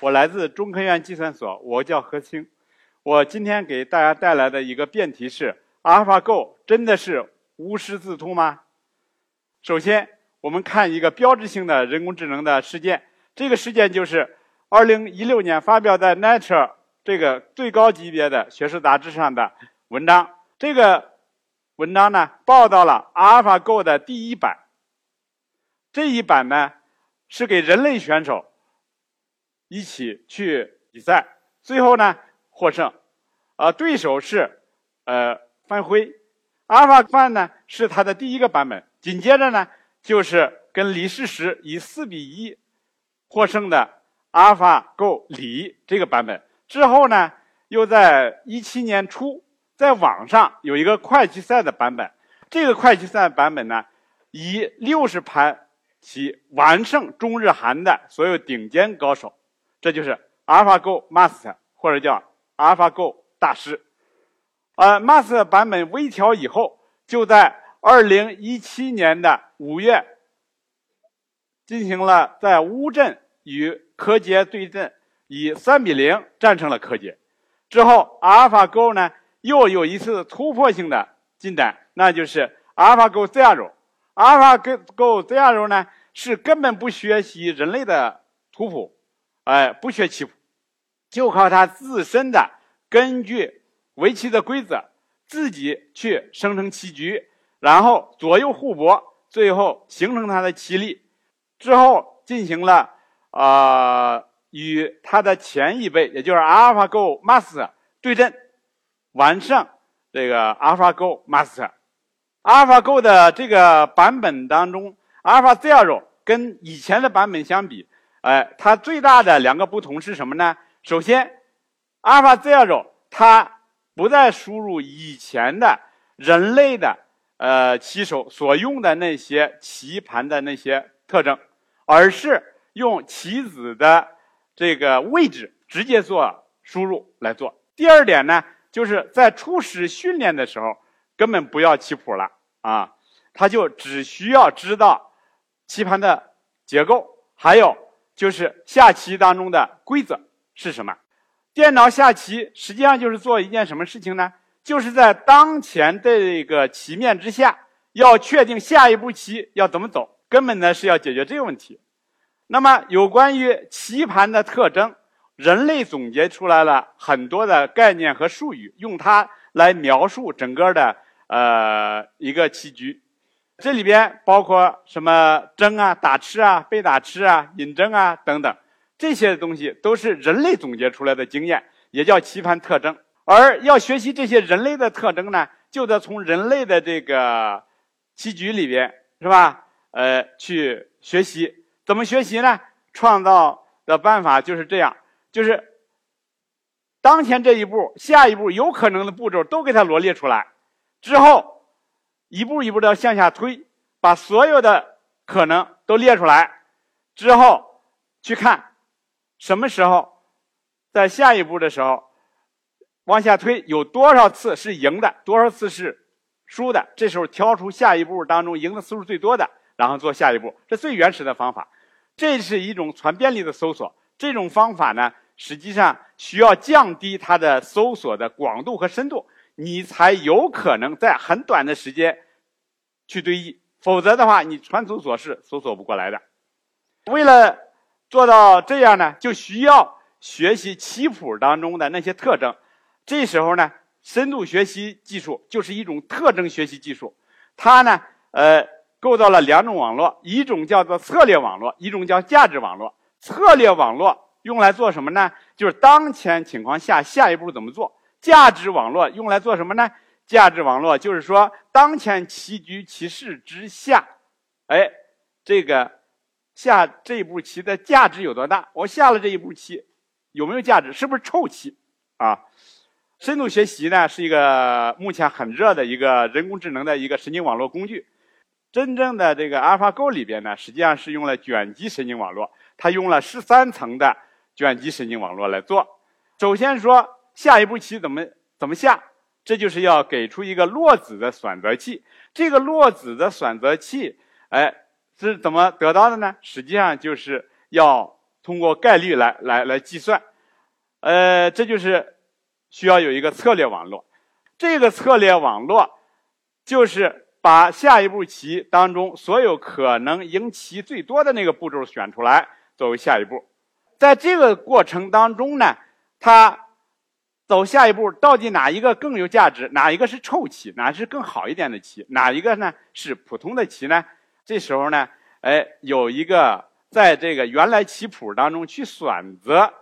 我来自中科院计算所，我叫何清。我今天给大家带来的一个辩题是：AlphaGo 真的是无师自通吗？首先，我们看一个标志性的人工智能的事件，这个事件就是2016年发表在 Nature 这个最高级别的学术杂志上的文章。这个文章呢，报道了 AlphaGo 的第一版。这一版呢，是给人类选手一起去比赛，最后呢获胜，呃，对手是呃范辉，AlphaGo 呢是他的第一个版本，紧接着呢就是跟李世石以四比一获胜的 AlphaGo 李这个版本，之后呢又在一七年初在网上有一个会计赛的版本，这个会计赛版本呢以六十盘棋完胜中日韩的所有顶尖高手。这就是 AlphaGo Master 或者叫 AlphaGo 大师。呃，Master 版本微调以后，就在2017年的五月进行了在乌镇与柯洁对阵，以三比零战胜了柯洁。之后，AlphaGo 呢又有一次突破性的进展，那就是 AlphaGo Zero。AlphaGo Zero 呢是根本不学习人类的图谱。哎，不学棋谱，就靠他自身的根据围棋的规则，自己去生成棋局，然后左右互搏，最后形成他的棋力。之后进行了啊，与他的前一辈，也就是 AlphaGo Master 对阵，完胜这个 AlphaGo Master。AlphaGo 的这个版本当中，Alpha Zero 跟以前的版本相比。哎，它最大的两个不同是什么呢？首先，AlphaZero 它不再输入以前的人类的呃棋手所用的那些棋盘的那些特征，而是用棋子的这个位置直接做输入来做。第二点呢，就是在初始训练的时候根本不要棋谱了啊，他就只需要知道棋盘的结构，还有。就是下棋当中的规则是什么？电脑下棋实际上就是做一件什么事情呢？就是在当前这个棋面之下，要确定下一步棋要怎么走，根本呢是要解决这个问题。那么有关于棋盘的特征，人类总结出来了很多的概念和术语，用它来描述整个的呃一个棋局。这里边包括什么争啊、打吃啊、被打吃啊、引争啊等等，这些东西都是人类总结出来的经验，也叫棋盘特征。而要学习这些人类的特征呢，就得从人类的这个棋局里边，是吧？呃，去学习。怎么学习呢？创造的办法就是这样：就是当前这一步、下一步有可能的步骤都给它罗列出来，之后。一步一步的向下推，把所有的可能都列出来，之后去看什么时候在下一步的时候往下推，有多少次是赢的，多少次是输的。这时候挑出下一步当中赢的次数最多的，然后做下一步。这最原始的方法，这是一种传遍力的搜索。这种方法呢，实际上需要降低它的搜索的广度和深度。你才有可能在很短的时间去对弈，否则的话，你传搜索是搜索不过来的。为了做到这样呢，就需要学习棋谱当中的那些特征。这时候呢，深度学习技术就是一种特征学习技术。它呢，呃，构造了两种网络，一种叫做策略网络，一种叫价值网络。策略网络用来做什么呢？就是当前情况下下一步怎么做。价值网络用来做什么呢？价值网络就是说，当前棋局棋势之下，哎，这个下这一步棋的价值有多大？我下了这一步棋，有没有价值？是不是臭棋？啊，深度学习呢是一个目前很热的一个人工智能的一个神经网络工具。真正的这个 AlphaGo 里边呢，实际上是用了卷积神经网络，它用了十三层的卷积神经网络来做。首先说下一步棋怎么怎么下，这就是要给出一个落子的选择器。这个落子的选择器，哎，是怎么得到的呢？实际上就是要通过概率来来来计算。呃，这就是需要有一个策略网络。这个策略网络就是。把下一步棋当中所有可能赢棋最多的那个步骤选出来作为下一步，在这个过程当中呢，他走下一步到底哪一个更有价值？哪一个是臭棋？哪是更好一点的棋？哪一个呢是普通的棋呢？这时候呢，哎，有一个在这个原来棋谱当中去选择，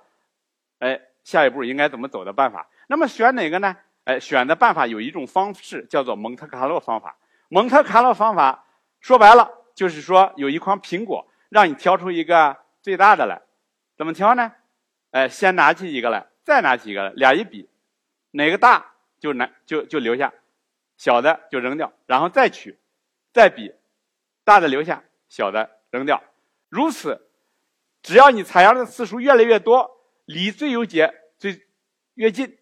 哎，下一步应该怎么走的办法。那么选哪个呢？哎，选的办法有一种方式叫做蒙特卡洛方法。蒙特卡洛方法说白了就是说，有一筐苹果，让你挑出一个最大的来，怎么挑呢？哎，先拿起一个来，再拿几个来，俩一比，哪个大就拿就就留下，小的就扔掉，然后再取，再比，大的留下，小的扔掉。如此，只要你采样的次数越来越多，离最优解最越近，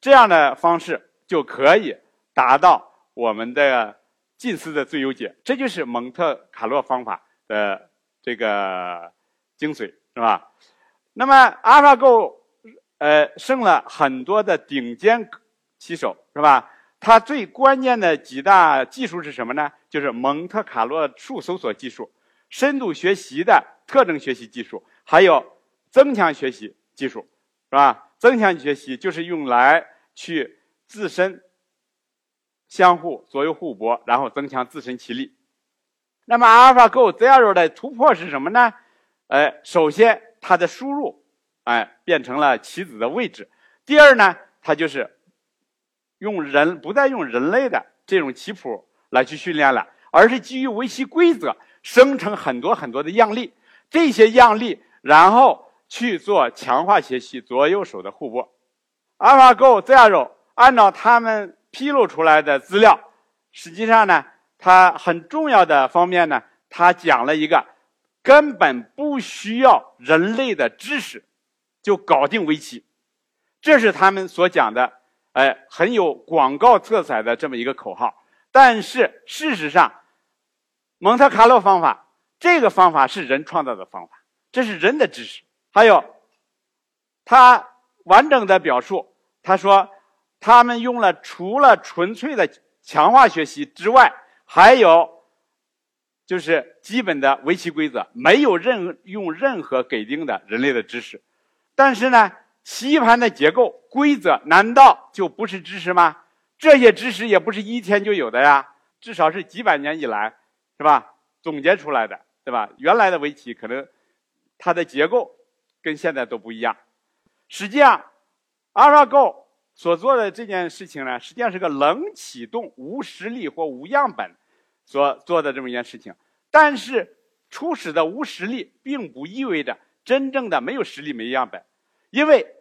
这样的方式就可以达到我们的。近似的最优解，这就是蒙特卡洛方法的这个精髓，是吧？那么，AlphaGo，呃，胜了很多的顶尖棋手，是吧？它最关键的几大技术是什么呢？就是蒙特卡洛数搜索技术、深度学习的特征学习技术，还有增强学习技术，是吧？增强学习就是用来去自身。相互左右互搏，然后增强自身棋力。那么，AlphaGo Zero 的突破是什么呢？哎，首先它的输入，哎，变成了棋子的位置。第二呢，它就是用人不再用人类的这种棋谱来去训练了，而是基于围棋规则生成很多很多的样例。这些样例，然后去做强化学习左右手的互搏。AlphaGo Zero 按照他们。披露出来的资料，实际上呢，它很重要的方面呢，它讲了一个根本不需要人类的知识就搞定围棋，这是他们所讲的，哎，很有广告色彩的这么一个口号。但是事实上，蒙特卡洛方法这个方法是人创造的方法，这是人的知识。还有，他完整的表述，他说。他们用了除了纯粹的强化学习之外，还有就是基本的围棋规则，没有任用任何给定的人类的知识。但是呢，棋盘的结构规则难道就不是知识吗？这些知识也不是一天就有的呀，至少是几百年以来，是吧？总结出来的，对吧？原来的围棋可能它的结构跟现在都不一样。实际上，AlphaGo。所做的这件事情呢，实际上是个冷启动、无实例或无样本所做的这么一件事情。但是初始的无实例，并不意味着真正的没有实力、没样本，因为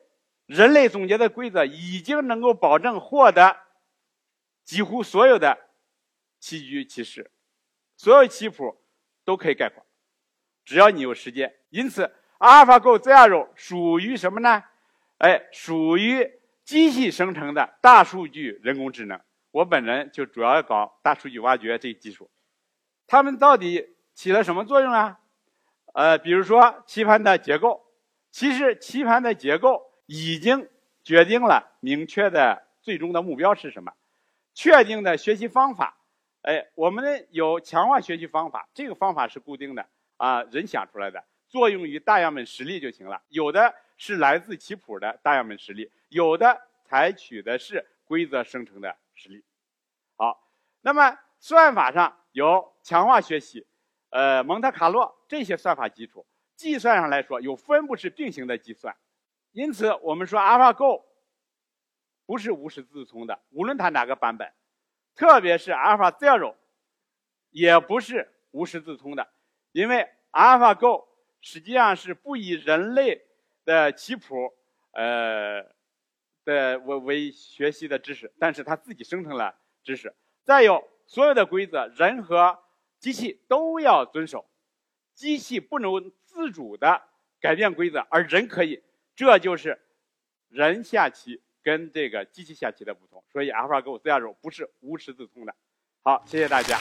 人类总结的规则已经能够保证获得几乎所有的棋局、棋式，所有棋谱都可以概括，只要你有时间。因此，AlphaGo Zero 属于什么呢？哎，属于。机器生成的大数据人工智能，我本人就主要搞大数据挖掘这一技术。它们到底起了什么作用啊？呃，比如说棋盘的结构，其实棋盘的结构已经决定了明确的最终的目标是什么。确定的学习方法，哎，我们有强化学习方法，这个方法是固定的啊，人想出来的，作用于大样本实例就行了。有的。是来自棋谱的大样本实例，有的采取的是规则生成的实例。好，那么算法上有强化学习，呃，蒙特卡洛这些算法基础，计算上来说有分布式并行的计算。因此，我们说 AlphaGo 不是无师自通的，无论它哪个版本，特别是 AlphaZero 也不是无师自通的，因为 AlphaGo 实际上是不以人类的棋谱，呃，的为为学习的知识，但是它自己生成了知识。再有，所有的规则，人和机器都要遵守，机器不能自主的改变规则，而人可以。这就是人下棋跟这个机器下棋的不同。所以，AlphaGo 这样不是无师自通的。好，谢谢大家。